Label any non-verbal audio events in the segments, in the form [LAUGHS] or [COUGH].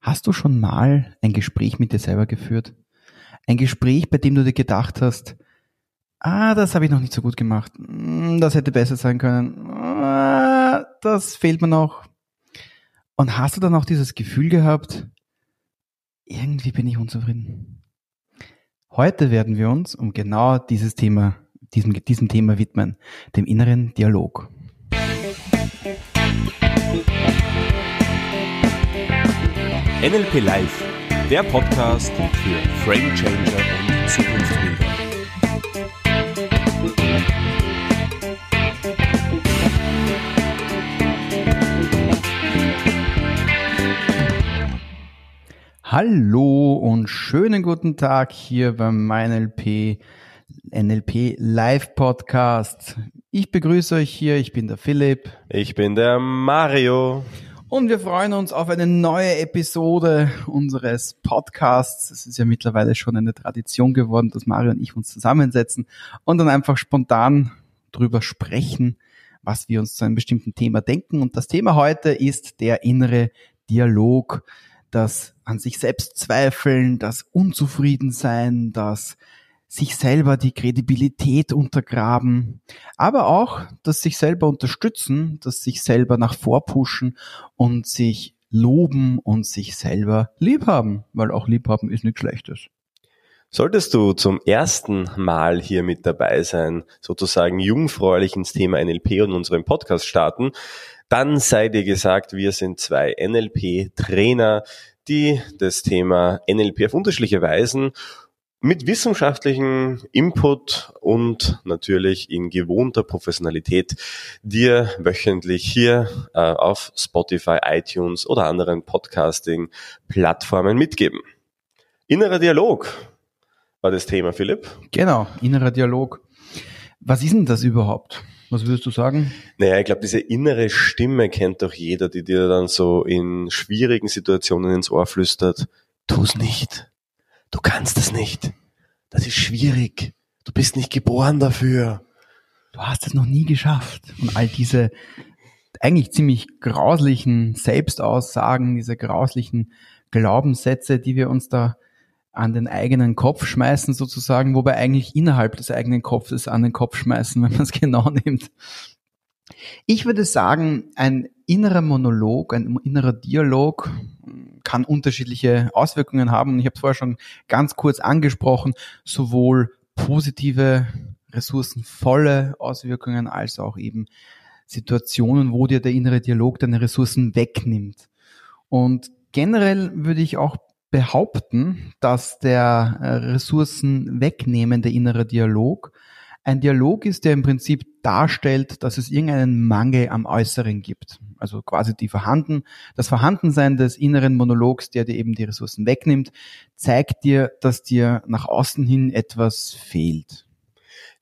Hast du schon mal ein Gespräch mit dir selber geführt? Ein Gespräch, bei dem du dir gedacht hast, ah, das habe ich noch nicht so gut gemacht, hm, das hätte besser sein können, ah, das fehlt mir noch. Und hast du dann auch dieses Gefühl gehabt, irgendwie bin ich unzufrieden? Heute werden wir uns um genau dieses Thema, diesem, diesem Thema widmen, dem inneren Dialog. NLP Live, der Podcast für Frame Changer und Zukunftsbilder. Hallo und schönen guten Tag hier beim MeinLP NLP Live Podcast. Ich begrüße euch hier, ich bin der Philipp. Ich bin der Mario. Und wir freuen uns auf eine neue Episode unseres Podcasts. Es ist ja mittlerweile schon eine Tradition geworden, dass Mario und ich uns zusammensetzen und dann einfach spontan drüber sprechen, was wir uns zu einem bestimmten Thema denken. Und das Thema heute ist der innere Dialog, das an sich selbst zweifeln, das Unzufriedensein, das sich selber die Kredibilität untergraben, aber auch das sich selber unterstützen, das sich selber nach vorpushen und sich loben und sich selber liebhaben, weil auch liebhaben ist nichts Schlechtes. Solltest du zum ersten Mal hier mit dabei sein, sozusagen jungfräulich ins Thema NLP und unseren Podcast starten, dann sei dir gesagt, wir sind zwei NLP-Trainer, die das Thema NLP auf unterschiedliche Weisen mit wissenschaftlichem Input und natürlich in gewohnter Professionalität dir wöchentlich hier äh, auf Spotify, iTunes oder anderen Podcasting-Plattformen mitgeben. Innerer Dialog war das Thema, Philipp. Genau, innerer Dialog. Was ist denn das überhaupt? Was würdest du sagen? Naja, ich glaube, diese innere Stimme kennt doch jeder, die dir dann so in schwierigen Situationen ins Ohr flüstert, tu's nicht du kannst es nicht. Das ist schwierig. Du bist nicht geboren dafür. Du hast es noch nie geschafft. Und all diese eigentlich ziemlich grauslichen Selbstaussagen, diese grauslichen Glaubenssätze, die wir uns da an den eigenen Kopf schmeißen sozusagen, wobei eigentlich innerhalb des eigenen Kopfes an den Kopf schmeißen, [LAUGHS] wenn man es genau nimmt. Ich würde sagen, ein innerer Monolog, ein innerer Dialog kann unterschiedliche Auswirkungen haben. Ich habe es vorher schon ganz kurz angesprochen, sowohl positive, ressourcenvolle Auswirkungen als auch eben Situationen, wo dir der innere Dialog deine Ressourcen wegnimmt. Und generell würde ich auch behaupten, dass der äh, Ressourcen wegnehmende innere Dialog ein Dialog ist, der im Prinzip darstellt, dass es irgendeinen Mangel am Äußeren gibt. Also quasi die Vorhanden, das Vorhandensein des inneren Monologs, der dir eben die Ressourcen wegnimmt, zeigt dir, dass dir nach außen hin etwas fehlt.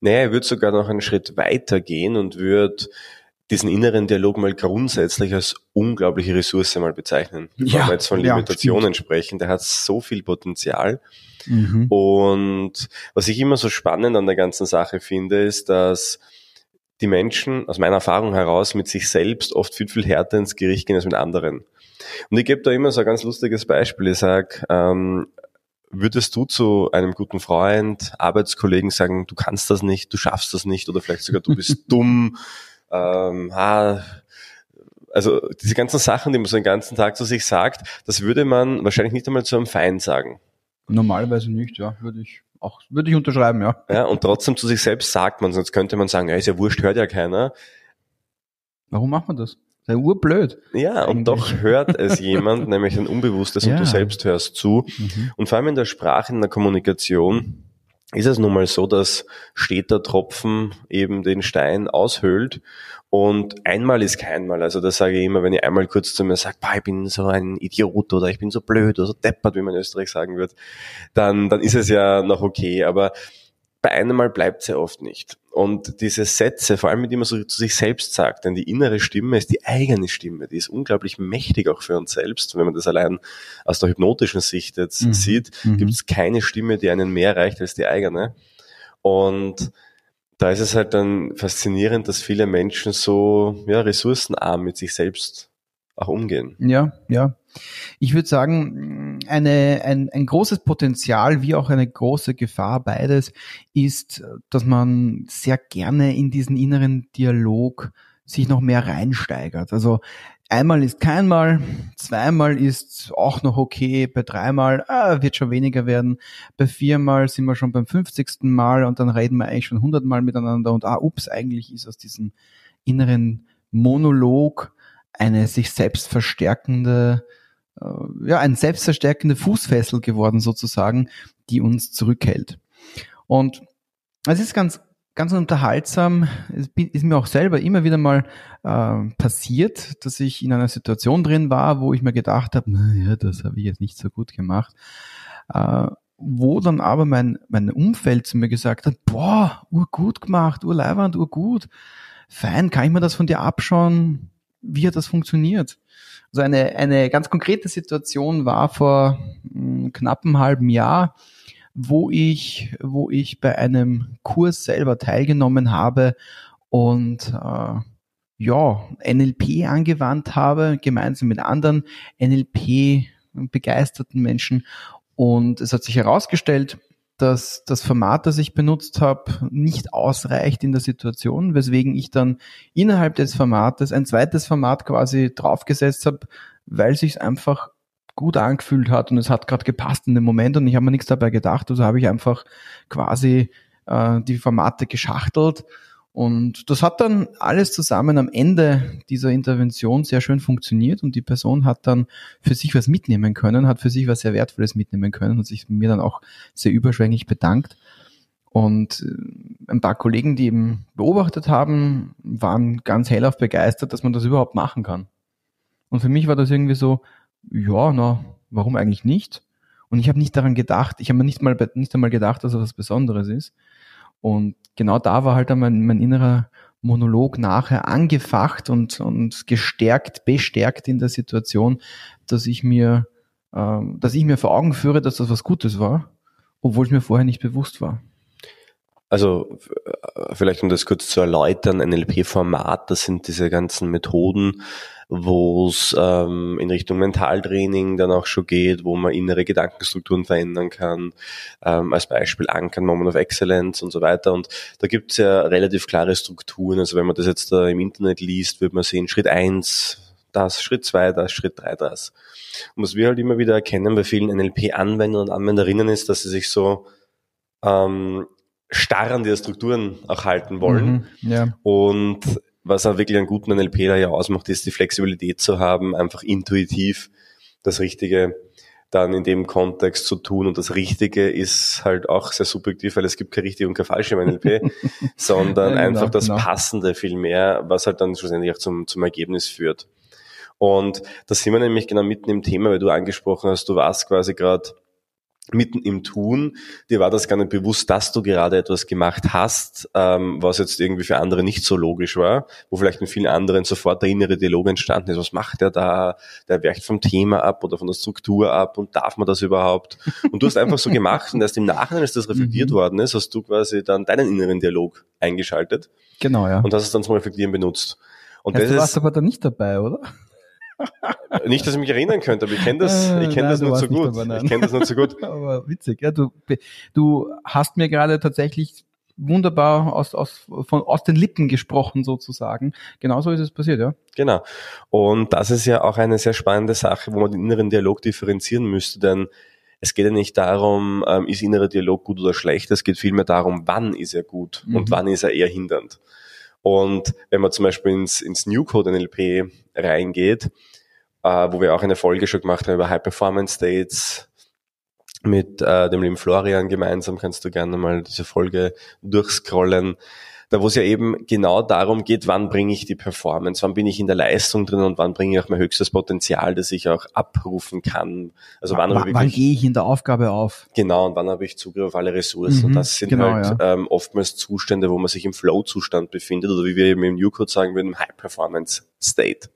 Naja, er würde sogar noch einen Schritt weiter gehen und würde diesen inneren Dialog mal grundsätzlich als unglaubliche Ressource mal bezeichnen. Ja, wir jetzt von Limitationen ja, sprechen, der hat so viel Potenzial. Mhm. Und was ich immer so spannend an der ganzen Sache finde, ist, dass die Menschen aus meiner Erfahrung heraus mit sich selbst oft viel, viel härter ins Gericht gehen als mit anderen. Und ich gebe da immer so ein ganz lustiges Beispiel. Ich sage, ähm, würdest du zu einem guten Freund, Arbeitskollegen sagen, du kannst das nicht, du schaffst das nicht oder vielleicht sogar du bist [LAUGHS] dumm, ähm, ah, also diese ganzen Sachen, die man so den ganzen Tag zu sich sagt, das würde man wahrscheinlich nicht einmal zu einem Feind sagen. Normalerweise nicht, ja, würde ich auch, würde ich unterschreiben, ja. Ja, und trotzdem zu sich selbst sagt man, sonst könnte man sagen, ja, ist ja wurscht, hört ja keiner. Warum macht man das? Ist urblöd. Ja, und doch hört es [LAUGHS] jemand, nämlich ein Unbewusstes, ja. und du selbst hörst zu. Mhm. Und vor allem in der Sprache, in der Kommunikation, ist es nun mal so, dass steter Tropfen eben den Stein aushöhlt und einmal ist kein Mal. Also das sage ich immer, wenn ich einmal kurz zu mir sage, ich bin so ein Idiot oder ich bin so blöd oder so deppert, wie man in Österreich sagen wird, dann, dann ist es ja noch okay. Aber bei einem Mal bleibt es ja oft nicht. Und diese Sätze, vor allem, die man so zu sich selbst sagt, denn die innere Stimme ist die eigene Stimme, die ist unglaublich mächtig auch für uns selbst. Wenn man das allein aus der hypnotischen Sicht jetzt mhm. sieht, mhm. gibt es keine Stimme, die einen mehr reicht als die eigene. Und da ist es halt dann faszinierend, dass viele Menschen so ja, ressourcenarm mit sich selbst auch umgehen. Ja, ja. Ich würde sagen, eine, ein, ein großes Potenzial wie auch eine große Gefahr beides ist, dass man sehr gerne in diesen inneren Dialog sich noch mehr reinsteigert. Also einmal ist keinmal, zweimal ist auch noch okay, bei dreimal ah, wird schon weniger werden, bei viermal sind wir schon beim 50. Mal und dann reden wir eigentlich schon hundertmal miteinander und ah, ups, eigentlich ist aus diesem inneren Monolog eine sich selbst verstärkende, äh, ja, ein selbstverstärkende Fußfessel geworden sozusagen, die uns zurückhält. Und es ist ganz, ganz unterhaltsam. Es ist mir auch selber immer wieder mal äh, passiert, dass ich in einer Situation drin war, wo ich mir gedacht habe, naja, das habe ich jetzt nicht so gut gemacht. Äh, wo dann aber mein, mein Umfeld zu mir gesagt hat, boah, urgut gemacht, urleiwand, urgut. Fein, kann ich mir das von dir abschauen? wie hat das funktioniert? Also eine, eine ganz konkrete Situation war vor mh, hm, knapp einem halben Jahr, wo ich, wo ich bei einem Kurs selber teilgenommen habe und äh, ja, NLP angewandt habe, gemeinsam mit anderen NLP begeisterten Menschen. Und es hat sich herausgestellt, dass das Format, das ich benutzt habe, nicht ausreicht in der Situation, weswegen ich dann innerhalb des Formates ein zweites Format quasi draufgesetzt habe, weil sich einfach gut angefühlt hat und es hat gerade gepasst in dem Moment und ich habe mir nichts dabei gedacht, also habe ich einfach quasi äh, die Formate geschachtelt und das hat dann alles zusammen am Ende dieser Intervention sehr schön funktioniert und die Person hat dann für sich was mitnehmen können, hat für sich was sehr Wertvolles mitnehmen können und sich mir dann auch sehr überschwänglich bedankt. Und äh, ein paar Kollegen, die eben beobachtet haben, waren ganz hellauf begeistert, dass man das überhaupt machen kann. Und für mich war das irgendwie so, ja, na, warum eigentlich nicht? Und ich habe nicht daran gedacht, ich habe mir nicht mal nicht einmal gedacht, dass es was Besonderes ist. Und genau da war halt dann mein, mein innerer Monolog nachher angefacht und, und gestärkt, bestärkt in der Situation, dass ich mir, äh, dass ich mir vor Augen führe, dass das was Gutes war, obwohl es mir vorher nicht bewusst war. Also vielleicht um das kurz zu erläutern, NLP-Format, das sind diese ganzen Methoden, wo es ähm, in Richtung Mentaltraining dann auch schon geht, wo man innere Gedankenstrukturen verändern kann, ähm, als Beispiel Ankern, Moment of Excellence und so weiter. Und da gibt es ja relativ klare Strukturen. Also wenn man das jetzt da im Internet liest, wird man sehen, Schritt eins das, Schritt zwei das, Schritt drei das. Und was wir halt immer wieder erkennen bei vielen NLP-Anwendern und Anwenderinnen ist, dass sie sich so ähm, starr an die Strukturen auch halten wollen. Mhm, ja. Und was auch wirklich einen guten NLP da ja ausmacht, ist die Flexibilität zu haben, einfach intuitiv das Richtige dann in dem Kontext zu tun. Und das Richtige ist halt auch sehr subjektiv, weil es gibt kein richtig und kein falsch im NLP, [LAUGHS] sondern ja, genau, einfach das genau. Passende viel mehr, was halt dann schlussendlich auch zum, zum Ergebnis führt. Und da sind wir nämlich genau mitten im Thema, weil du angesprochen hast, du warst quasi gerade mitten im Tun, dir war das gar nicht bewusst, dass du gerade etwas gemacht hast, ähm, was jetzt irgendwie für andere nicht so logisch war, wo vielleicht in vielen anderen sofort der innere Dialog entstanden ist, was macht der da, der weicht vom Thema ab oder von der Struktur ab und darf man das überhaupt? Und du hast einfach so gemacht und erst im Nachhinein, als das [LAUGHS] reflektiert mhm. worden ist, hast du quasi dann deinen inneren Dialog eingeschaltet. Genau, ja. Und hast es dann zum Reflektieren benutzt. Und ja, das du warst ist, aber da nicht dabei, oder? [LAUGHS] Nicht, dass ich mich erinnern könnte, aber ich kenne das, äh, ich kenne das nur so gut. Dabei, ich kenne das [LAUGHS] nur so gut. aber witzig, ja, du, du hast mir gerade tatsächlich wunderbar aus, aus, von, aus den Lippen gesprochen sozusagen. Genauso ist es passiert, ja. Genau. Und das ist ja auch eine sehr spannende Sache, wo man den inneren Dialog differenzieren müsste, denn es geht ja nicht darum, ähm, ist innerer Dialog gut oder schlecht, es geht vielmehr darum, wann ist er gut mhm. und wann ist er eher hindernd. Und wenn man zum Beispiel ins, ins New Code NLP reingeht, äh, wo wir auch eine Folge schon gemacht haben über High Performance States mit äh, dem lieben Florian gemeinsam, kannst du gerne mal diese Folge durchscrollen da wo es ja eben genau darum geht, wann bringe ich die Performance, wann bin ich in der Leistung drin und wann bringe ich auch mein höchstes Potenzial, das ich auch abrufen kann. Also wann, wann, wann gehe ich in der Aufgabe auf? Genau, und wann habe ich Zugriff auf alle Ressourcen. Mhm, und das sind genau, halt ja. ähm, oftmals Zustände, wo man sich im Flow-Zustand befindet oder wie wir eben im New Code sagen würden, im High-Performance-State.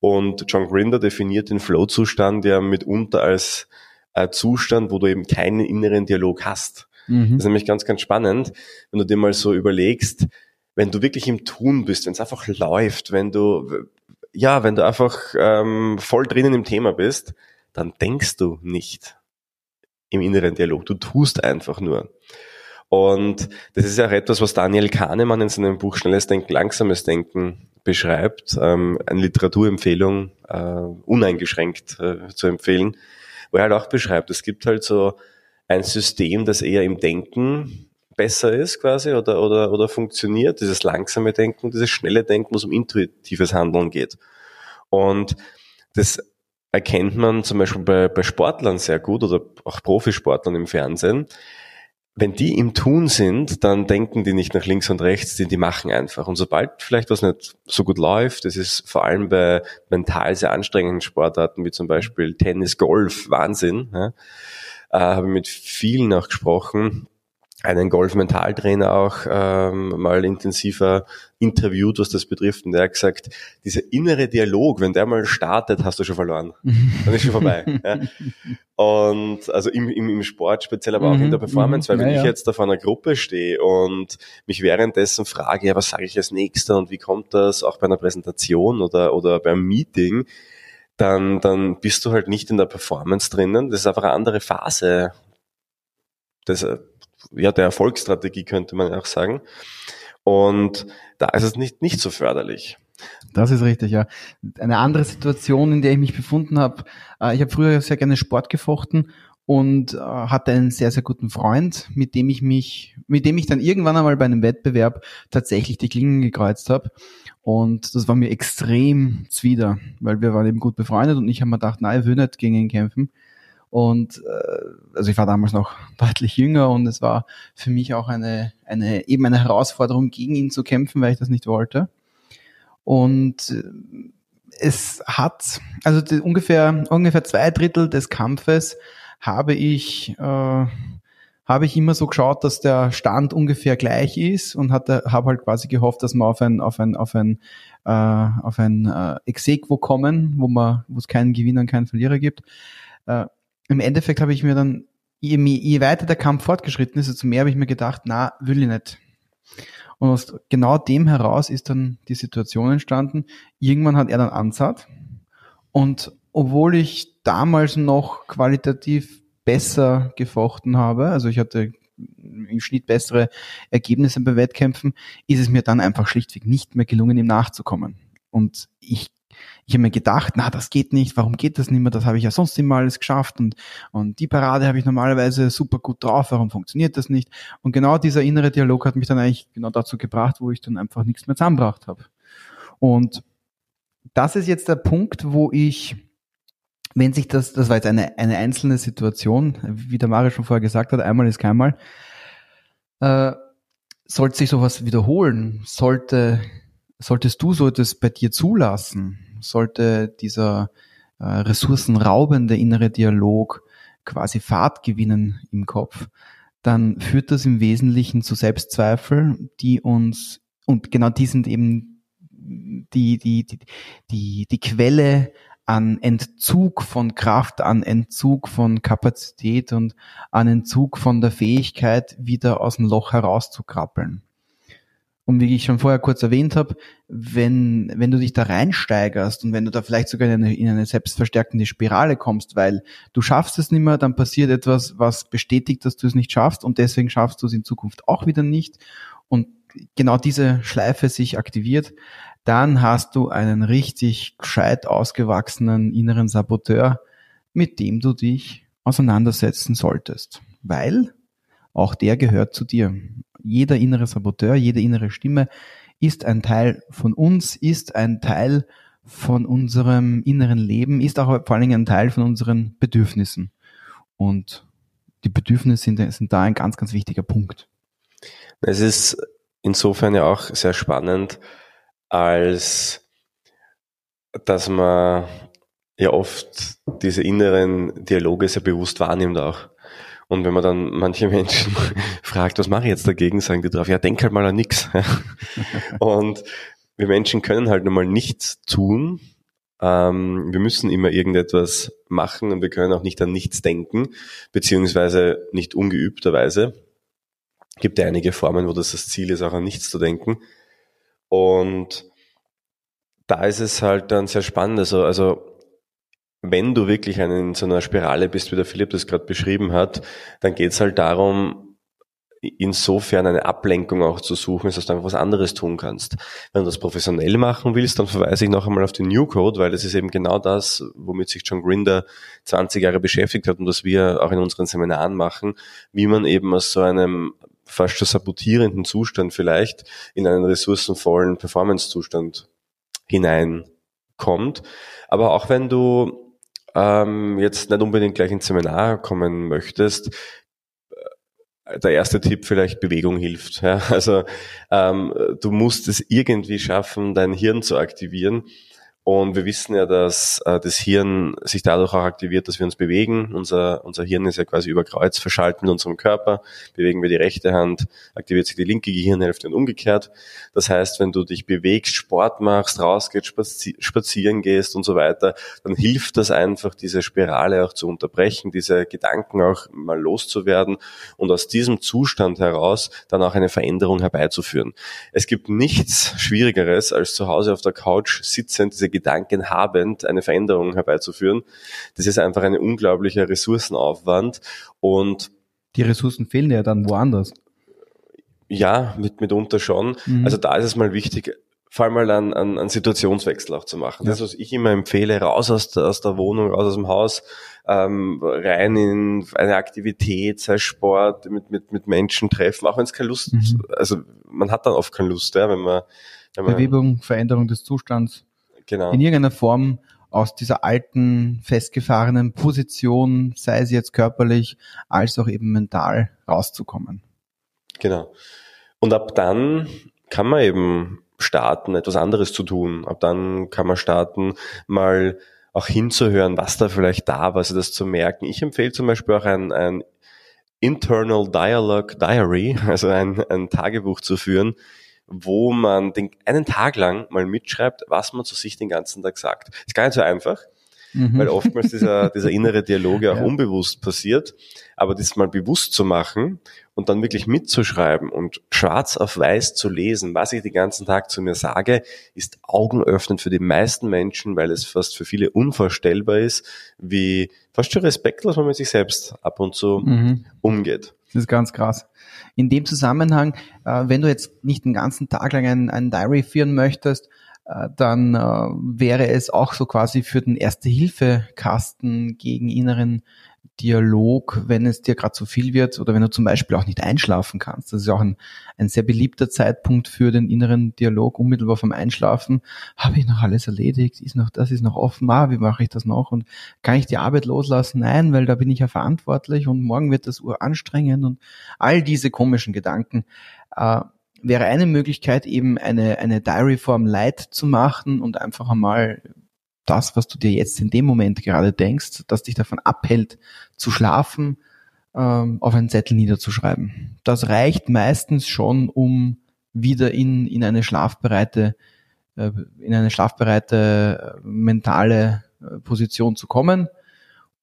Und John Grinder definiert den Flow-Zustand ja mitunter als äh, Zustand, wo du eben keinen inneren Dialog hast. Mhm. Das ist nämlich ganz, ganz spannend, wenn du dir mal so überlegst, wenn du wirklich im Tun bist, wenn es einfach läuft, wenn du, ja, wenn du einfach ähm, voll drinnen im Thema bist, dann denkst du nicht im inneren Dialog. Du tust einfach nur. Und das ist ja auch etwas, was Daniel Kahnemann in seinem Buch Schnelles Denken, Langsames Denken beschreibt. Ähm, eine Literaturempfehlung, äh, uneingeschränkt äh, zu empfehlen, wo er halt auch beschreibt, es gibt halt so ein System, das eher im Denken besser ist quasi oder, oder, oder funktioniert, dieses langsame Denken, dieses schnelle Denken, wo es um intuitives Handeln geht. Und das erkennt man zum Beispiel bei, bei Sportlern sehr gut oder auch Profisportlern im Fernsehen. Wenn die im Tun sind, dann denken die nicht nach links und rechts, die, die machen einfach. Und sobald vielleicht was nicht so gut läuft, das ist vor allem bei mental sehr anstrengenden Sportarten wie zum Beispiel Tennis, Golf, Wahnsinn, ja, äh, habe mit vielen auch gesprochen, einen Golf-Mentaltrainer auch ähm, mal intensiver interviewt, was das betrifft. Und der hat gesagt, dieser innere Dialog, wenn der mal startet, hast du schon verloren. Dann ist schon vorbei. [LAUGHS] ja. Und also im, im, im Sport speziell, aber auch in der mhm, Performance, weil wenn ja, ich jetzt da vor einer Gruppe stehe und mich währenddessen frage, ja, was sage ich als nächster und wie kommt das auch bei einer Präsentation oder, oder beim Meeting, dann, dann bist du halt nicht in der Performance drinnen. Das ist einfach eine andere Phase. Das, ja, der Erfolgsstrategie könnte man auch sagen. Und da ist es nicht, nicht so förderlich. Das ist richtig, ja. Eine andere Situation, in der ich mich befunden habe, äh, ich habe früher sehr gerne Sport gefochten und äh, hatte einen sehr, sehr guten Freund, mit dem ich mich, mit dem ich dann irgendwann einmal bei einem Wettbewerb tatsächlich die Klingen gekreuzt habe. Und das war mir extrem zwider, weil wir waren eben gut befreundet und ich habe mir gedacht, nein, ich will nicht gegen ihn kämpfen. Und äh, also ich war damals noch [LAUGHS] deutlich jünger und es war für mich auch eine, eine eben eine Herausforderung, gegen ihn zu kämpfen, weil ich das nicht wollte. Und äh, es hat, also die, ungefähr, ungefähr zwei Drittel des Kampfes habe ich, äh, habe ich immer so geschaut, dass der Stand ungefähr gleich ist und hatte, habe halt quasi gehofft, dass wir auf ein, auf ein, auf ein, äh, auf ein äh, Exequo kommen, wo man, wo es keinen Gewinner und keinen Verlierer gibt. Äh, im Endeffekt habe ich mir dann, je, je weiter der Kampf fortgeschritten ist, desto mehr habe ich mir gedacht, na, will ich nicht. Und aus genau dem heraus ist dann die Situation entstanden. Irgendwann hat er dann Ansatz. Und obwohl ich damals noch qualitativ besser gefochten habe, also ich hatte im Schnitt bessere Ergebnisse bei Wettkämpfen, ist es mir dann einfach schlichtweg nicht mehr gelungen, ihm nachzukommen. Und ich ich habe mir gedacht, na, das geht nicht, warum geht das nicht mehr? Das habe ich ja sonst immer alles geschafft und, und die Parade habe ich normalerweise super gut drauf, warum funktioniert das nicht? Und genau dieser innere Dialog hat mich dann eigentlich genau dazu gebracht, wo ich dann einfach nichts mehr zusammengebracht habe. Und das ist jetzt der Punkt, wo ich, wenn sich das, das war jetzt eine, eine einzelne Situation, wie der Mario schon vorher gesagt hat, einmal ist keinmal, äh, sollte sich sowas wiederholen, sollte solltest du so etwas bei dir zulassen, sollte dieser äh, ressourcenraubende innere Dialog quasi Fahrt gewinnen im Kopf, dann führt das im Wesentlichen zu Selbstzweifel, die uns, und genau die sind eben die, die, die, die, die Quelle an Entzug von Kraft, an Entzug von Kapazität und an Entzug von der Fähigkeit, wieder aus dem Loch herauszukrabbeln. Und wie ich schon vorher kurz erwähnt habe, wenn, wenn du dich da reinsteigerst und wenn du da vielleicht sogar in eine, in eine selbstverstärkende Spirale kommst, weil du schaffst es nicht mehr, dann passiert etwas, was bestätigt, dass du es nicht schaffst und deswegen schaffst du es in Zukunft auch wieder nicht und genau diese Schleife sich aktiviert, dann hast du einen richtig gescheit ausgewachsenen inneren Saboteur, mit dem du dich auseinandersetzen solltest. Weil auch der gehört zu dir jeder innere Saboteur, jede innere Stimme ist ein Teil von uns, ist ein Teil von unserem inneren Leben, ist auch vor allen Dingen ein Teil von unseren Bedürfnissen. Und die Bedürfnisse sind, sind da ein ganz, ganz wichtiger Punkt. Es ist insofern ja auch sehr spannend, als dass man ja oft diese inneren Dialoge sehr bewusst wahrnimmt auch. Und wenn man dann manche Menschen [LAUGHS] fragt, was mache ich jetzt dagegen, sagen die drauf, ja, denk halt mal an nix. [LAUGHS] und wir Menschen können halt nun mal nichts tun. Ähm, wir müssen immer irgendetwas machen und wir können auch nicht an nichts denken, beziehungsweise nicht ungeübterweise. Gibt ja einige Formen, wo das das Ziel ist, auch an nichts zu denken. Und da ist es halt dann sehr spannend. Also, also wenn du wirklich in so einer Spirale bist, wie der Philipp das gerade beschrieben hat, dann geht es halt darum, insofern eine Ablenkung auch zu suchen, dass du einfach was anderes tun kannst. Wenn du das professionell machen willst, dann verweise ich noch einmal auf den New Code, weil das ist eben genau das, womit sich John Grinder 20 Jahre beschäftigt hat und was wir auch in unseren Seminaren machen, wie man eben aus so einem fast schon sabotierenden Zustand vielleicht in einen ressourcenvollen Performance-Zustand hineinkommt. Aber auch wenn du ähm, jetzt nicht unbedingt gleich ins Seminar kommen möchtest, äh, der erste Tipp vielleicht Bewegung hilft. Ja? Also ähm, du musst es irgendwie schaffen, dein Hirn zu aktivieren. Und wir wissen ja, dass äh, das Hirn sich dadurch auch aktiviert, dass wir uns bewegen. Unser, unser Hirn ist ja quasi über Kreuz verschaltet mit unserem Körper. Bewegen wir die rechte Hand, aktiviert sich die linke Gehirnhälfte und umgekehrt. Das heißt, wenn du dich bewegst, Sport machst, rausgehst, spazi spazieren gehst und so weiter, dann hilft das einfach, diese Spirale auch zu unterbrechen, diese Gedanken auch mal loszuwerden und aus diesem Zustand heraus dann auch eine Veränderung herbeizuführen. Es gibt nichts Schwierigeres, als zu Hause auf der Couch sitzend diese Gedanken habend eine Veränderung herbeizuführen. Das ist einfach ein unglaublicher Ressourcenaufwand und die Ressourcen fehlen ja dann woanders. Ja, mit, mitunter schon. Mhm. Also da ist es mal wichtig, vor allem mal einen, einen, einen Situationswechsel auch zu machen. Ja. Das, was ich immer empfehle, raus aus der, aus der Wohnung, raus aus dem Haus, ähm, rein in eine Aktivität, sei Sport, mit, mit, mit Menschen treffen, auch wenn es keine Lust, mhm. also man hat dann oft keine Lust, ja, wenn man, wenn man Bewegung, Veränderung des Zustands genau. in irgendeiner Form aus dieser alten, festgefahrenen Position, sei es jetzt körperlich als auch eben mental, rauszukommen. Genau. Und ab dann kann man eben starten, etwas anderes zu tun. Ab dann kann man starten, mal auch hinzuhören, was da vielleicht da war, also das zu merken. Ich empfehle zum Beispiel auch ein, ein Internal Dialogue Diary, [LAUGHS] also ein, ein Tagebuch zu führen, wo man den, einen Tag lang mal mitschreibt, was man zu sich den ganzen Tag sagt. Ist gar nicht so einfach, mhm. weil oftmals dieser, dieser innere Dialog ja auch [LAUGHS] ja. unbewusst passiert. Aber das mal bewusst zu machen und dann wirklich mitzuschreiben und schwarz auf weiß zu lesen, was ich den ganzen Tag zu mir sage, ist augenöffnend für die meisten Menschen, weil es fast für viele unvorstellbar ist, wie fast schon respektlos man mit sich selbst ab und zu mhm. umgeht. Das ist ganz krass. In dem Zusammenhang, äh, wenn du jetzt nicht den ganzen Tag lang ein, ein Diary führen möchtest, äh, dann äh, wäre es auch so quasi für den Erste-Hilfe-Kasten gegen inneren Dialog, wenn es dir gerade zu viel wird oder wenn du zum Beispiel auch nicht einschlafen kannst. Das ist auch ein, ein sehr beliebter Zeitpunkt für den inneren Dialog, unmittelbar vom Einschlafen. Habe ich noch alles erledigt? Ist noch, das ist noch offen? Ah, wie mache ich das noch? Und kann ich die Arbeit loslassen? Nein, weil da bin ich ja verantwortlich und morgen wird das Uhr anstrengend und all diese komischen Gedanken. Äh, wäre eine Möglichkeit, eben eine, eine Diary-Form Light zu machen und einfach einmal das, was du dir jetzt in dem Moment gerade denkst, das dich davon abhält zu schlafen, ähm, auf einen Zettel niederzuschreiben. Das reicht meistens schon, um wieder in, in eine schlafbereite, äh, in eine schlafbereite äh, mentale äh, Position zu kommen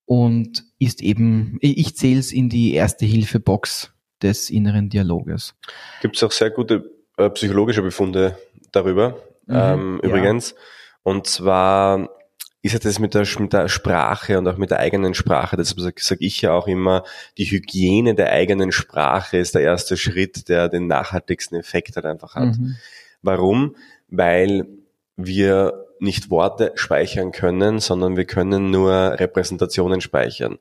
und ist eben, ich zähle es in die erste Hilfe-Box des inneren Dialoges. Gibt es auch sehr gute äh, psychologische Befunde darüber, mhm, ähm, übrigens. Ja. Und zwar ist ja das mit der, mit der Sprache und auch mit der eigenen Sprache, deshalb sage ich ja auch immer, die Hygiene der eigenen Sprache ist der erste Schritt, der den nachhaltigsten Effekt halt einfach hat. Mhm. Warum? Weil wir nicht Worte speichern können, sondern wir können nur Repräsentationen speichern.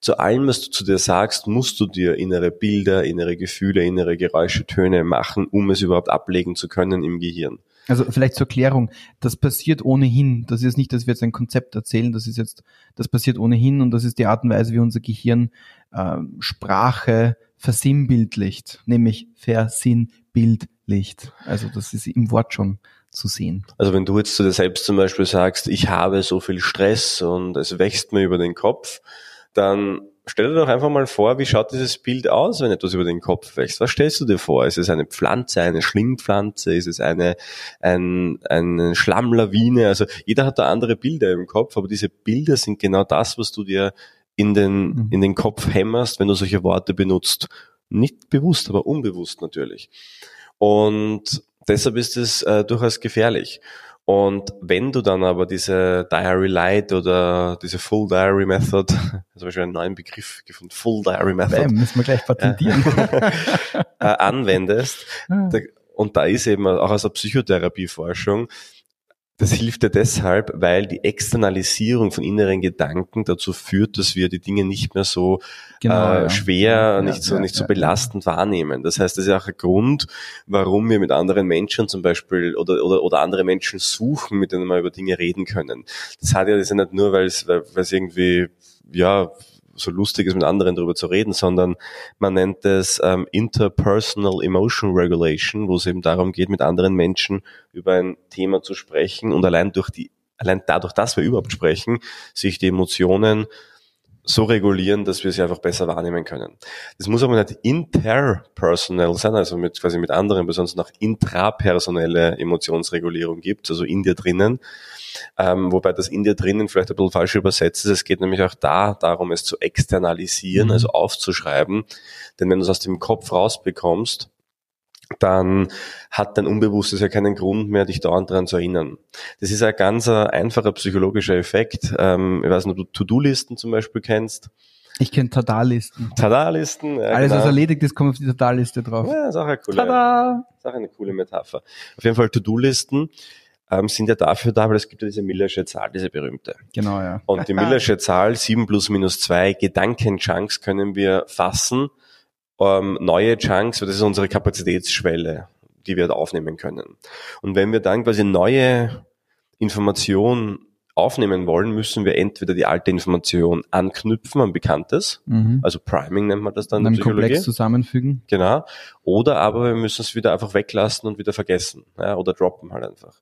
Zu allem, was du zu dir sagst, musst du dir innere Bilder, innere Gefühle, innere Geräusche, Töne machen, um es überhaupt ablegen zu können im Gehirn. Also vielleicht zur Klärung, das passiert ohnehin. Das ist nicht, dass wir jetzt ein Konzept erzählen, das ist jetzt, das passiert ohnehin und das ist die Art und Weise, wie unser Gehirn äh, Sprache versinnbildlicht, nämlich versinnbildlicht. Also das ist im Wort schon zu sehen. Also wenn du jetzt zu dir selbst zum Beispiel sagst, ich habe so viel Stress und es wächst mir über den Kopf, dann stell dir doch einfach mal vor, wie schaut dieses Bild aus, wenn etwas über den Kopf wächst? Was stellst du dir vor? Ist es eine Pflanze, eine Schlingpflanze? Ist es eine, ein, eine Schlammlawine? Also jeder hat da andere Bilder im Kopf, aber diese Bilder sind genau das, was du dir in den, mhm. in den Kopf hämmerst, wenn du solche Worte benutzt. Nicht bewusst, aber unbewusst natürlich. Und deshalb ist es äh, durchaus gefährlich. Und wenn du dann aber diese Diary Light oder diese Full Diary Method, [LAUGHS] also schon einen neuen Begriff gefunden, Full Diary Method. Ja, müssen wir gleich patentieren. [LAUGHS] äh, anwendest, ah. und da ist eben auch aus der Psychotherapieforschung das hilft dir deshalb, weil die Externalisierung von inneren Gedanken dazu führt, dass wir die Dinge nicht mehr so genau, äh, schwer, ja, nicht so ja, nicht so belastend wahrnehmen. Das heißt, das ist auch ein Grund, warum wir mit anderen Menschen zum Beispiel oder oder oder andere Menschen suchen, mit denen wir über Dinge reden können. Das hat ja das ist ja nicht nur, weil es weil es irgendwie ja so lustig ist, mit anderen darüber zu reden, sondern man nennt es ähm, Interpersonal Emotion Regulation, wo es eben darum geht, mit anderen Menschen über ein Thema zu sprechen und allein durch die, allein dadurch, dass wir überhaupt sprechen, sich die Emotionen so regulieren, dass wir sie einfach besser wahrnehmen können. Das muss aber nicht interpersonal sein, also mit, quasi mit anderen, sonst noch intrapersonelle Emotionsregulierung gibt, also in dir drinnen. Ähm, wobei das in dir drinnen vielleicht ein bisschen falsch übersetzt ist. Es geht nämlich auch da darum, es zu externalisieren, mhm. also aufzuschreiben. Denn wenn du es aus dem Kopf rausbekommst, dann hat dein Unbewusstes ja keinen Grund mehr, dich dauernd daran zu erinnern. Das ist ein ganz einfacher psychologischer Effekt. Ähm, ich weiß nicht, ob du To-Do-Listen zum Beispiel kennst. Ich kenne Tada-Listen. Tada-Listen. Ja, Alles, genau. was erledigt ist, kommt auf die Tada-Liste drauf. Ja, ist auch eine coole, Tada! Ist auch eine coole Metapher. Auf jeden Fall To-Do-Listen ähm, sind ja dafür da, weil es gibt ja diese Millersche Zahl, diese berühmte. Genau, ja. Und die [LAUGHS] Millersche Zahl, 7 plus minus 2 Gedankenchunks können wir fassen. Ähm, neue Chunks, das ist unsere Kapazitätsschwelle, die wir aufnehmen können. Und wenn wir dann quasi neue Informationen aufnehmen wollen, müssen wir entweder die alte Information anknüpfen an Bekanntes, mhm. also Priming nennt man das dann, dann der Psychologie. Komplex zusammenfügen. Genau. Oder aber wir müssen es wieder einfach weglassen und wieder vergessen ja, oder droppen halt einfach.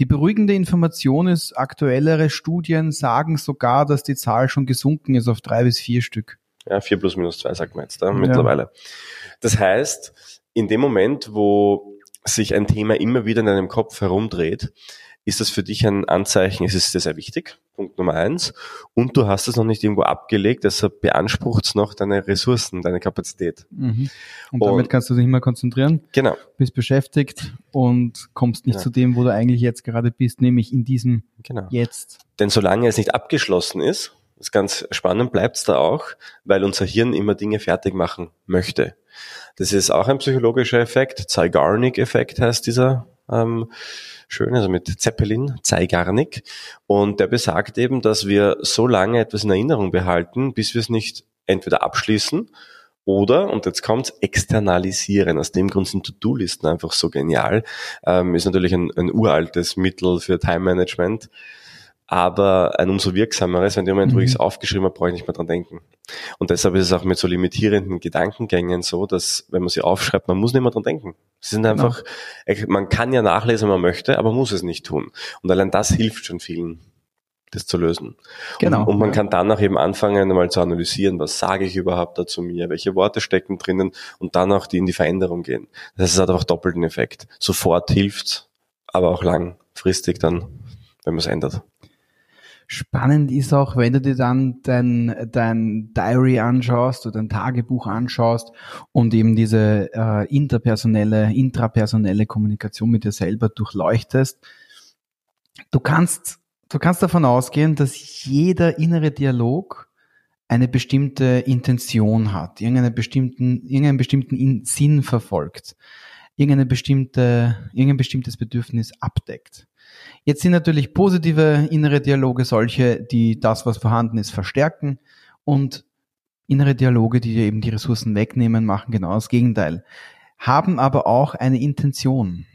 Die beruhigende Information ist, aktuellere Studien sagen sogar, dass die Zahl schon gesunken ist auf drei bis vier Stück. Ja, vier plus minus zwei sagt man jetzt da, mittlerweile. Ja. Das heißt, in dem Moment, wo sich ein Thema immer wieder in deinem Kopf herumdreht, ist das für dich ein Anzeichen, es ist sehr, sehr wichtig, Punkt Nummer eins. Und du hast es noch nicht irgendwo abgelegt, deshalb beansprucht es noch deine Ressourcen, deine Kapazität. Mhm. Und, und damit kannst du dich immer konzentrieren. Genau. Bist beschäftigt und kommst nicht genau. zu dem, wo du eigentlich jetzt gerade bist, nämlich in diesem genau. Jetzt. Denn solange es nicht abgeschlossen ist, ist ganz spannend, bleibt es da auch, weil unser Hirn immer Dinge fertig machen möchte. Das ist auch ein psychologischer Effekt. Zeigarnik-Effekt heißt dieser ähm, schön, also mit Zeppelin, Zeigarnik. Und der besagt eben, dass wir so lange etwas in Erinnerung behalten, bis wir es nicht entweder abschließen oder, und jetzt kommt's, externalisieren. Aus dem Grund sind To-Do-Listen einfach so genial. Ähm, ist natürlich ein, ein uraltes Mittel für Time-Management aber ein umso wirksameres, wenn der Moment, mhm. wo ich es aufgeschrieben habe, brauche ich nicht mehr dran denken. Und deshalb ist es auch mit so limitierenden Gedankengängen so, dass wenn man sie aufschreibt, man muss nicht mehr dran denken. Sie sind einfach, ja. man kann ja nachlesen, wenn man möchte, aber muss es nicht tun. Und allein das hilft schon vielen, das zu lösen. Genau. Und, und man ja. kann dann auch eben anfangen, einmal zu analysieren, was sage ich überhaupt dazu mir, welche Worte stecken drinnen und dann auch die in die Veränderung gehen. Das heißt, es hat einfach doppelten Effekt. Sofort hilft aber auch langfristig dann, wenn man es ändert. Spannend ist auch, wenn du dir dann dein, dein Diary anschaust oder dein Tagebuch anschaust und eben diese äh, interpersonelle, intrapersonelle Kommunikation mit dir selber durchleuchtest. Du kannst, du kannst davon ausgehen, dass jeder innere Dialog eine bestimmte Intention hat, irgendeinen bestimmten, irgendeinen bestimmten Sinn verfolgt, irgendeine bestimmte, irgendein bestimmtes Bedürfnis abdeckt. Jetzt sind natürlich positive innere Dialoge solche, die das, was vorhanden ist, verstärken und innere Dialoge, die dir eben die Ressourcen wegnehmen, machen genau das Gegenteil. Haben aber auch eine Intention.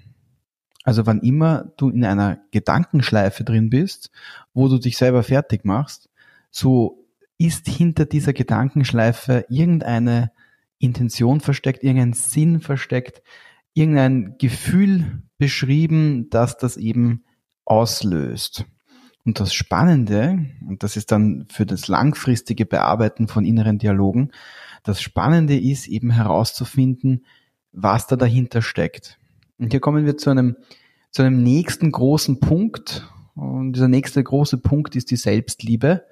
Also wann immer du in einer Gedankenschleife drin bist, wo du dich selber fertig machst, so ist hinter dieser Gedankenschleife irgendeine Intention versteckt, irgendein Sinn versteckt, irgendein Gefühl beschrieben, dass das eben auslöst. Und das Spannende, und das ist dann für das langfristige Bearbeiten von inneren Dialogen, das Spannende ist eben herauszufinden, was da dahinter steckt. Und hier kommen wir zu einem, zu einem nächsten großen Punkt. Und dieser nächste große Punkt ist die Selbstliebe.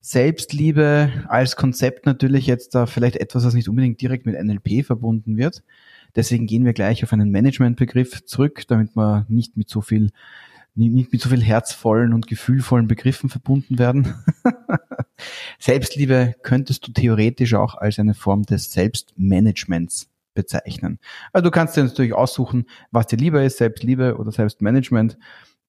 Selbstliebe als Konzept natürlich jetzt da vielleicht etwas, was nicht unbedingt direkt mit NLP verbunden wird. Deswegen gehen wir gleich auf einen Managementbegriff zurück, damit wir nicht mit so viel nicht mit so viel herzvollen und gefühlvollen Begriffen verbunden werden. [LAUGHS] Selbstliebe könntest du theoretisch auch als eine Form des Selbstmanagements bezeichnen. Also du kannst dir natürlich aussuchen, was dir lieber ist, Selbstliebe oder Selbstmanagement.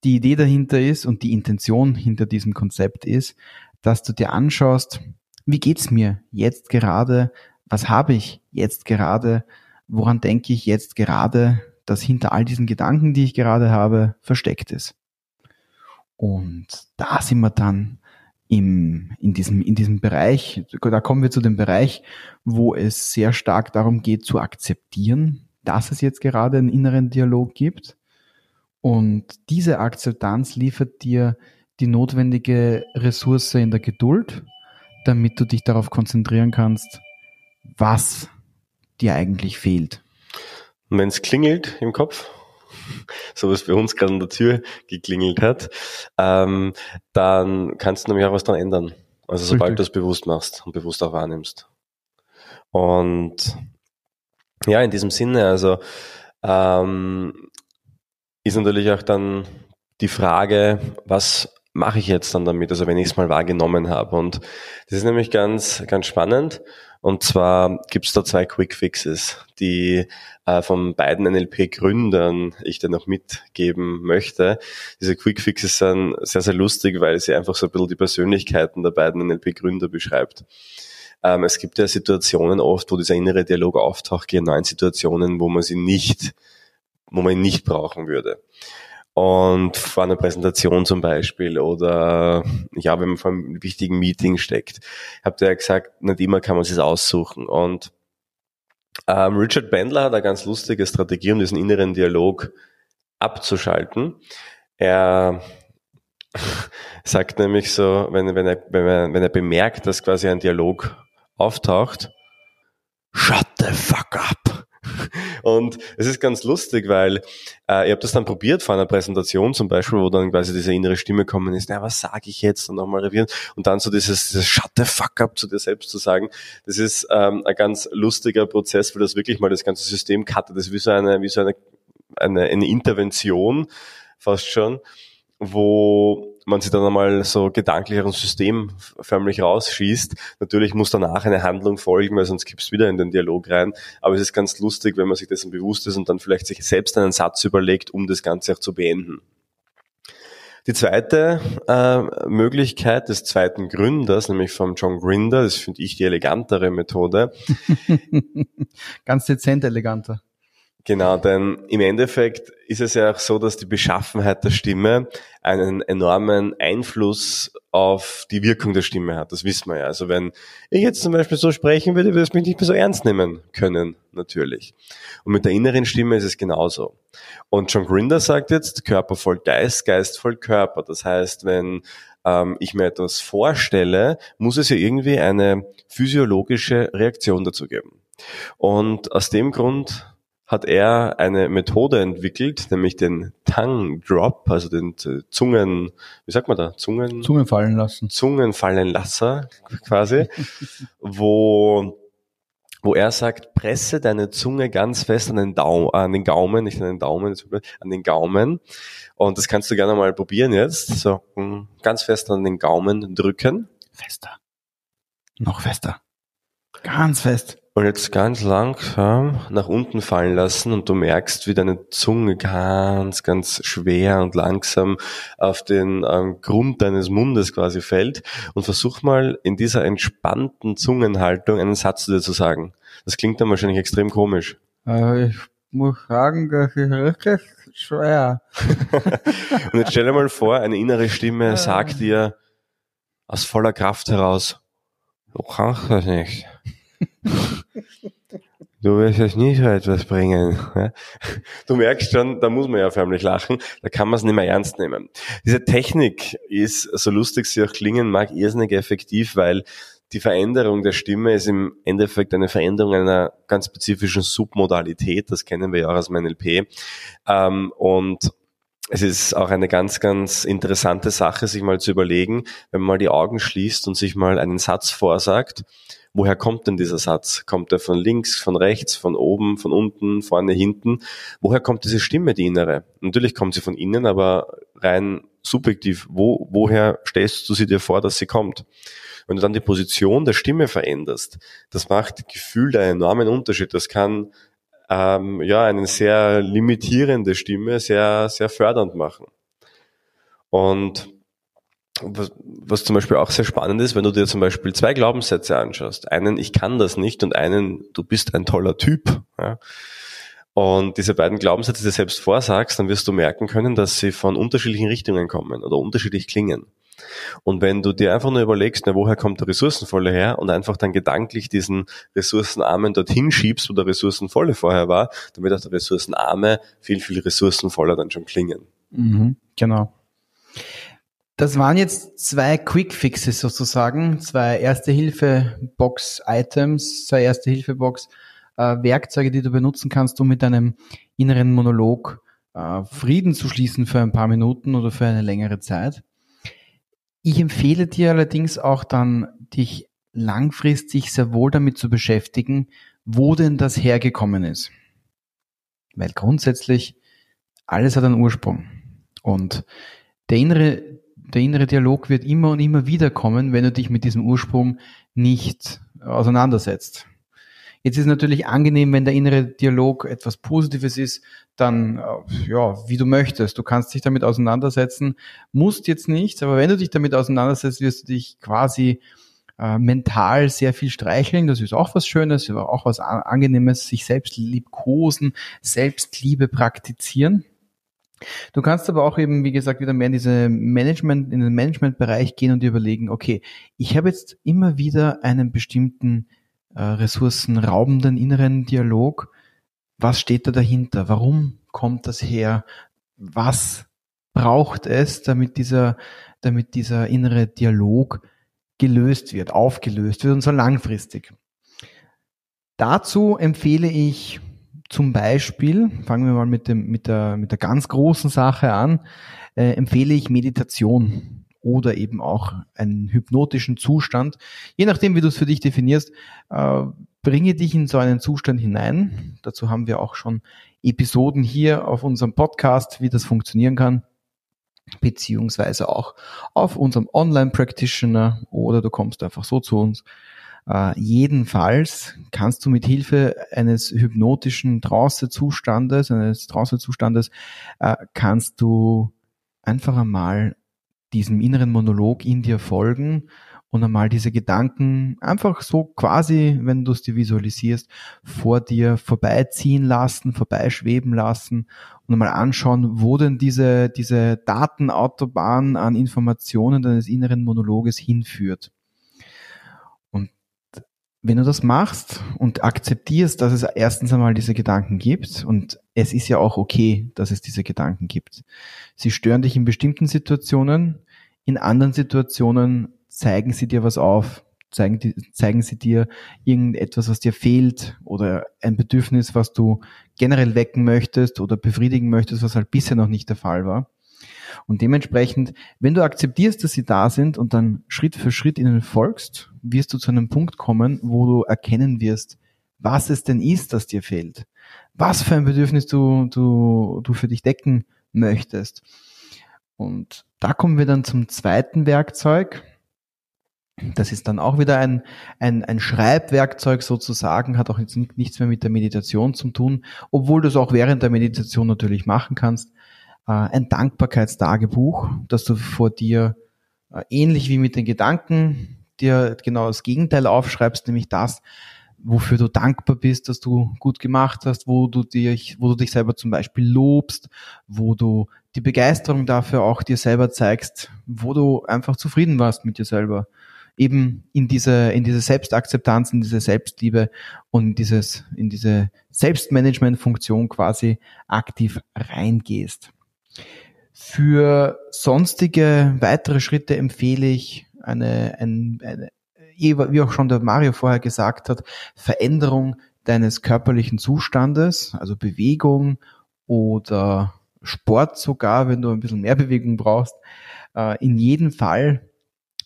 Die Idee dahinter ist und die Intention hinter diesem Konzept ist, dass du dir anschaust, wie geht's mir jetzt gerade? Was habe ich jetzt gerade? Woran denke ich jetzt gerade, dass hinter all diesen Gedanken, die ich gerade habe, versteckt ist? Und da sind wir dann im, in, diesem, in diesem Bereich, da kommen wir zu dem Bereich, wo es sehr stark darum geht zu akzeptieren, dass es jetzt gerade einen inneren Dialog gibt. Und diese Akzeptanz liefert dir die notwendige Ressource in der Geduld, damit du dich darauf konzentrieren kannst, was dir eigentlich fehlt. Und wenn es klingelt im Kopf, [LAUGHS] so was bei uns gerade an der Tür geklingelt hat, ähm, dann kannst du nämlich auch was dran ändern. Also sobald du es bewusst machst und bewusst auch wahrnimmst. Und ja, in diesem Sinne, also ähm, ist natürlich auch dann die Frage, was mache ich jetzt dann damit, also wenn ich es mal wahrgenommen habe. Und das ist nämlich ganz, ganz spannend. Und zwar gibt es da zwei Quick Fixes, die äh, von beiden NLP-Gründern ich dir noch mitgeben möchte. Diese Quick Fixes sind sehr, sehr lustig, weil sie einfach so ein bisschen die Persönlichkeiten der beiden NLP-Gründer beschreibt. Ähm, es gibt ja Situationen oft, wo dieser innere Dialog auftaucht, genau in Situationen, wo man sie nicht, wo man ihn nicht brauchen würde und vor einer Präsentation zum Beispiel oder ja, wenn man vor einem wichtigen Meeting steckt, habt ihr ja gesagt, nicht immer kann man sich aussuchen und ähm, Richard Bandler hat eine ganz lustige Strategie, um diesen inneren Dialog abzuschalten. Er [LAUGHS] sagt nämlich so, wenn, wenn, er, wenn, er, wenn er bemerkt, dass quasi ein Dialog auftaucht, shut the fuck up. Und es ist ganz lustig, weil äh, ich habe das dann probiert vor einer Präsentation zum Beispiel, wo dann quasi diese innere Stimme kommen ist, na, was sage ich jetzt? Und nochmal revieren. Und dann so dieses, dieses Shut the fuck up zu dir selbst zu sagen, das ist ähm, ein ganz lustiger Prozess, weil das wirklich mal das ganze System cuttet. Das ist wie so eine, wie so eine, eine, eine Intervention fast schon, wo man sich dann einmal so gedanklich aus dem System förmlich rausschießt. Natürlich muss danach eine Handlung folgen, weil sonst kippst du wieder in den Dialog rein. Aber es ist ganz lustig, wenn man sich dessen bewusst ist und dann vielleicht sich selbst einen Satz überlegt, um das Ganze auch zu beenden. Die zweite äh, Möglichkeit des zweiten Gründers, nämlich vom John Grinder, das finde ich die elegantere Methode. [LAUGHS] Ganz dezent eleganter. Genau, denn im Endeffekt ist es ja auch so, dass die Beschaffenheit der Stimme einen enormen Einfluss auf die Wirkung der Stimme hat. Das wissen wir ja. Also wenn ich jetzt zum Beispiel so sprechen würde, würde es mich nicht mehr so ernst nehmen können, natürlich. Und mit der inneren Stimme ist es genauso. Und John Grinder sagt jetzt, Körper voll Geist, Geist voll Körper. Das heißt, wenn ähm, ich mir etwas vorstelle, muss es ja irgendwie eine physiologische Reaktion dazu geben. Und aus dem Grund hat er eine Methode entwickelt, nämlich den Tongue Drop, also den Zungen, wie sagt man da, Zungen? Zungen fallen lassen. Zungen fallen lasser, quasi, [LAUGHS] wo, wo er sagt, presse deine Zunge ganz fest an den, Daum, an den Gaumen, nicht an den Daumen, an den Gaumen. Und das kannst du gerne mal probieren jetzt. So, hm, ganz fest an den Gaumen drücken. Fester. Noch fester. Ganz fest. Und jetzt ganz langsam nach unten fallen lassen und du merkst, wie deine Zunge ganz, ganz schwer und langsam auf den ähm, Grund deines Mundes quasi fällt. Und versuch mal in dieser entspannten Zungenhaltung einen Satz zu dir zu sagen. Das klingt dann wahrscheinlich extrem komisch. Äh, ich muss sagen, das ist richtig schwer. [LAUGHS] und jetzt stell dir mal vor, eine innere Stimme sagt dir aus voller Kraft heraus, du kannst das nicht. [LAUGHS] Du wirst jetzt nie so etwas bringen. Du merkst schon, da muss man ja förmlich lachen, da kann man es nicht mehr ernst nehmen. Diese Technik ist, so lustig sie auch klingen mag, irrsinnig effektiv, weil die Veränderung der Stimme ist im Endeffekt eine Veränderung einer ganz spezifischen Submodalität, das kennen wir ja auch aus dem NLP. Ähm, und es ist auch eine ganz, ganz interessante Sache, sich mal zu überlegen, wenn man mal die Augen schließt und sich mal einen Satz vorsagt woher kommt denn dieser Satz? Kommt er von links, von rechts, von oben, von unten, vorne, hinten? Woher kommt diese Stimme, die innere? Natürlich kommt sie von innen, aber rein subjektiv, wo, woher stellst du sie dir vor, dass sie kommt? Wenn du dann die Position der Stimme veränderst, das macht Gefühl einen enormen Unterschied. Das kann ähm, ja eine sehr limitierende Stimme sehr, sehr fördernd machen. Und was, was zum Beispiel auch sehr spannend ist, wenn du dir zum Beispiel zwei Glaubenssätze anschaust. Einen, ich kann das nicht und einen, du bist ein toller Typ. Ja. Und diese beiden Glaubenssätze dir selbst vorsagst, dann wirst du merken können, dass sie von unterschiedlichen Richtungen kommen oder unterschiedlich klingen. Und wenn du dir einfach nur überlegst, na, woher kommt der Ressourcenvolle her und einfach dann gedanklich diesen Ressourcenarmen dorthin schiebst, wo der Ressourcenvolle vorher war, dann wird auch der Ressourcenarme viel, viel ressourcenvoller dann schon klingen. Mhm, genau. Das waren jetzt zwei Quick Fixes sozusagen, zwei Erste-Hilfe-Box-Items, zwei Erste-Hilfe-Box äh, die du benutzen kannst, um mit deinem inneren Monolog äh, Frieden zu schließen für ein paar Minuten oder für eine längere Zeit. Ich empfehle dir allerdings auch dann, dich langfristig sehr wohl damit zu beschäftigen, wo denn das hergekommen ist. Weil grundsätzlich alles hat einen Ursprung. Und der innere der innere Dialog wird immer und immer wieder kommen, wenn du dich mit diesem Ursprung nicht auseinandersetzt. Jetzt ist natürlich angenehm, wenn der innere Dialog etwas Positives ist, dann äh, ja, wie du möchtest. Du kannst dich damit auseinandersetzen, musst jetzt nicht, aber wenn du dich damit auseinandersetzt, wirst du dich quasi äh, mental sehr viel streicheln. Das ist auch was Schönes, auch was Angenehmes, sich selbst liebkosen, Selbstliebe praktizieren. Du kannst aber auch eben, wie gesagt, wieder mehr in diese Management, in den Managementbereich gehen und dir überlegen, okay, ich habe jetzt immer wieder einen bestimmten äh, ressourcenraubenden inneren Dialog. Was steht da dahinter? Warum kommt das her? Was braucht es, damit dieser, damit dieser innere Dialog gelöst wird, aufgelöst wird und so langfristig? Dazu empfehle ich zum Beispiel, fangen wir mal mit, dem, mit, der, mit der ganz großen Sache an, äh, empfehle ich Meditation oder eben auch einen hypnotischen Zustand. Je nachdem, wie du es für dich definierst, äh, bringe dich in so einen Zustand hinein. Dazu haben wir auch schon Episoden hier auf unserem Podcast, wie das funktionieren kann beziehungsweise auch auf unserem Online-Practitioner oder du kommst einfach so zu uns äh, jedenfalls kannst du mit Hilfe eines hypnotischen Trance-Zustandes, eines Trance-Zustandes, äh, kannst du einfach einmal diesem inneren Monolog in dir folgen und einmal diese Gedanken einfach so quasi, wenn du es dir visualisierst, vor dir vorbeiziehen lassen, vorbeischweben lassen und einmal anschauen, wo denn diese, diese Datenautobahn an Informationen deines inneren Monologes hinführt wenn du das machst und akzeptierst, dass es erstens einmal diese Gedanken gibt und es ist ja auch okay, dass es diese Gedanken gibt. Sie stören dich in bestimmten Situationen, in anderen Situationen zeigen sie dir was auf, zeigen, zeigen sie dir irgendetwas, was dir fehlt oder ein Bedürfnis, was du generell wecken möchtest oder befriedigen möchtest, was halt bisher noch nicht der Fall war. Und dementsprechend, wenn du akzeptierst, dass sie da sind und dann Schritt für Schritt ihnen folgst, wirst du zu einem Punkt kommen, wo du erkennen wirst, was es denn ist, das dir fehlt. Was für ein Bedürfnis du, du, du für dich decken möchtest. Und da kommen wir dann zum zweiten Werkzeug. Das ist dann auch wieder ein, ein, ein Schreibwerkzeug sozusagen, hat auch jetzt nichts mehr mit der Meditation zu tun, obwohl du es auch während der Meditation natürlich machen kannst ein Dankbarkeitstagebuch, dass du vor dir äh, ähnlich wie mit den Gedanken dir genau das Gegenteil aufschreibst, nämlich das, wofür du dankbar bist, dass du gut gemacht hast, wo du dich, wo du dich selber zum Beispiel lobst, wo du die Begeisterung dafür auch dir selber zeigst, wo du einfach zufrieden warst mit dir selber. Eben in diese, in diese Selbstakzeptanz, in diese Selbstliebe und dieses, in diese Selbstmanagement-Funktion quasi aktiv reingehst. Für sonstige weitere Schritte empfehle ich eine, eine, eine, wie auch schon der Mario vorher gesagt hat, Veränderung deines körperlichen Zustandes, also Bewegung oder Sport sogar, wenn du ein bisschen mehr Bewegung brauchst. Äh, in jedem Fall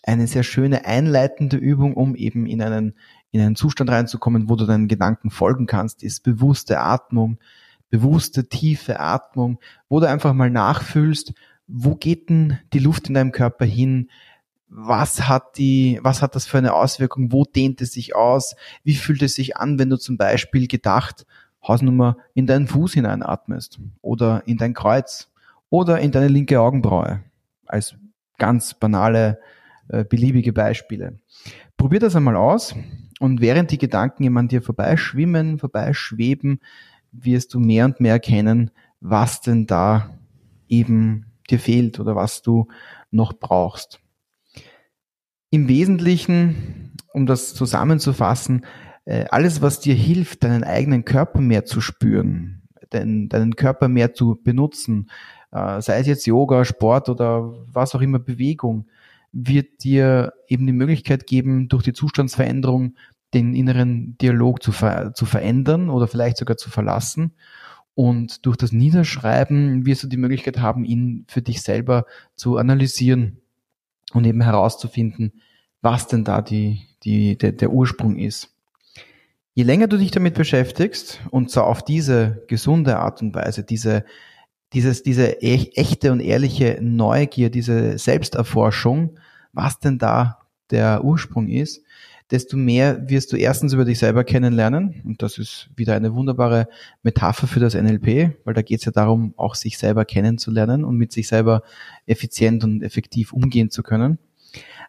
eine sehr schöne einleitende Übung, um eben in einen, in einen Zustand reinzukommen, wo du deinen Gedanken folgen kannst, ist bewusste Atmung, bewusste tiefe Atmung, wo du einfach mal nachfühlst, wo geht denn die Luft in deinem Körper hin? Was hat die, was hat das für eine Auswirkung? Wo dehnt es sich aus? Wie fühlt es sich an, wenn du zum Beispiel gedacht, Hausnummer, in deinen Fuß hineinatmest oder in dein Kreuz oder in deine linke Augenbraue? Als ganz banale, äh, beliebige Beispiele. Probier das einmal aus und während die Gedanken immer an dir vorbeischwimmen, vorbeischweben, wirst du mehr und mehr erkennen, was denn da eben dir fehlt oder was du noch brauchst. Im Wesentlichen, um das zusammenzufassen, äh, alles, was dir hilft, deinen eigenen Körper mehr zu spüren, deinen, deinen Körper mehr zu benutzen, äh, sei es jetzt Yoga, Sport oder was auch immer, Bewegung, wird dir eben die Möglichkeit geben, durch die Zustandsveränderung den inneren Dialog zu, ver zu verändern oder vielleicht sogar zu verlassen. Und durch das Niederschreiben wirst du die Möglichkeit haben, ihn für dich selber zu analysieren und eben herauszufinden, was denn da die, die, der, der Ursprung ist. Je länger du dich damit beschäftigst und zwar auf diese gesunde Art und Weise, diese, dieses, diese echte und ehrliche Neugier, diese Selbsterforschung, was denn da der Ursprung ist, desto mehr wirst du erstens über dich selber kennenlernen. Und das ist wieder eine wunderbare Metapher für das NLP, weil da geht es ja darum, auch sich selber kennenzulernen und mit sich selber effizient und effektiv umgehen zu können.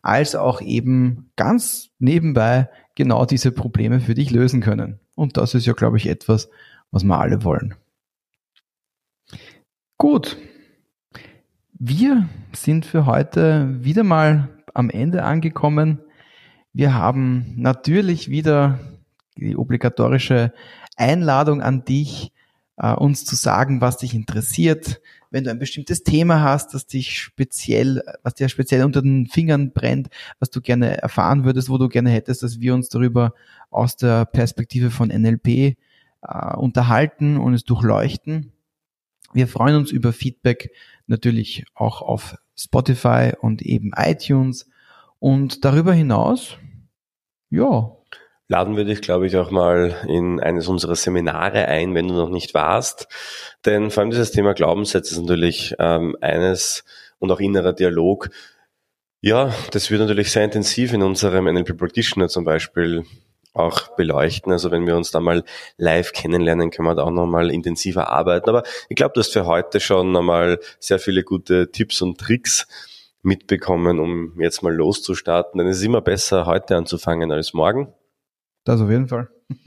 Als auch eben ganz nebenbei genau diese Probleme für dich lösen können. Und das ist ja, glaube ich, etwas, was wir alle wollen. Gut. Wir sind für heute wieder mal am Ende angekommen. Wir haben natürlich wieder die obligatorische Einladung an dich, äh, uns zu sagen, was dich interessiert. Wenn du ein bestimmtes Thema hast, das dich speziell, was dir speziell unter den Fingern brennt, was du gerne erfahren würdest, wo du gerne hättest, dass wir uns darüber aus der Perspektive von NLP äh, unterhalten und es durchleuchten. Wir freuen uns über Feedback natürlich auch auf Spotify und eben iTunes. Und darüber hinaus ja. Laden wir dich, glaube ich, auch mal in eines unserer Seminare ein, wenn du noch nicht warst. Denn vor allem dieses Thema Glaubenssätze ist natürlich ähm, eines und auch innerer Dialog. Ja, das wird natürlich sehr intensiv in unserem NLP Practitioner zum Beispiel auch beleuchten. Also wenn wir uns da mal live kennenlernen, können wir da auch nochmal intensiver arbeiten. Aber ich glaube, du hast für heute schon nochmal sehr viele gute Tipps und Tricks mitbekommen, um jetzt mal loszustarten. Denn es ist immer besser, heute anzufangen als morgen. Das auf jeden Fall. [LAUGHS]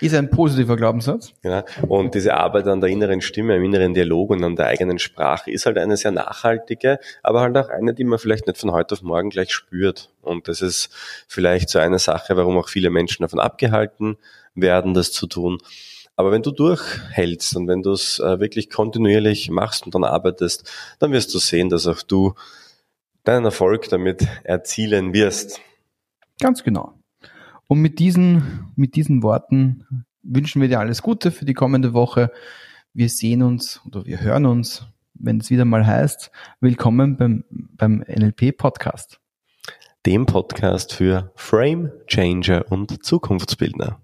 Ist ein positiver Glaubenssatz. Ja, und diese Arbeit an der inneren Stimme, im inneren Dialog und an der eigenen Sprache ist halt eine sehr nachhaltige, aber halt auch eine, die man vielleicht nicht von heute auf morgen gleich spürt. Und das ist vielleicht so eine Sache, warum auch viele Menschen davon abgehalten werden, das zu tun. Aber wenn du durchhältst und wenn du es äh, wirklich kontinuierlich machst und dann arbeitest, dann wirst du sehen, dass auch du deinen Erfolg damit erzielen wirst. Ganz genau. Und mit diesen, mit diesen Worten wünschen wir dir alles Gute für die kommende Woche. Wir sehen uns oder wir hören uns, wenn es wieder mal heißt, willkommen beim, beim NLP Podcast. Dem Podcast für Frame Changer und Zukunftsbildner.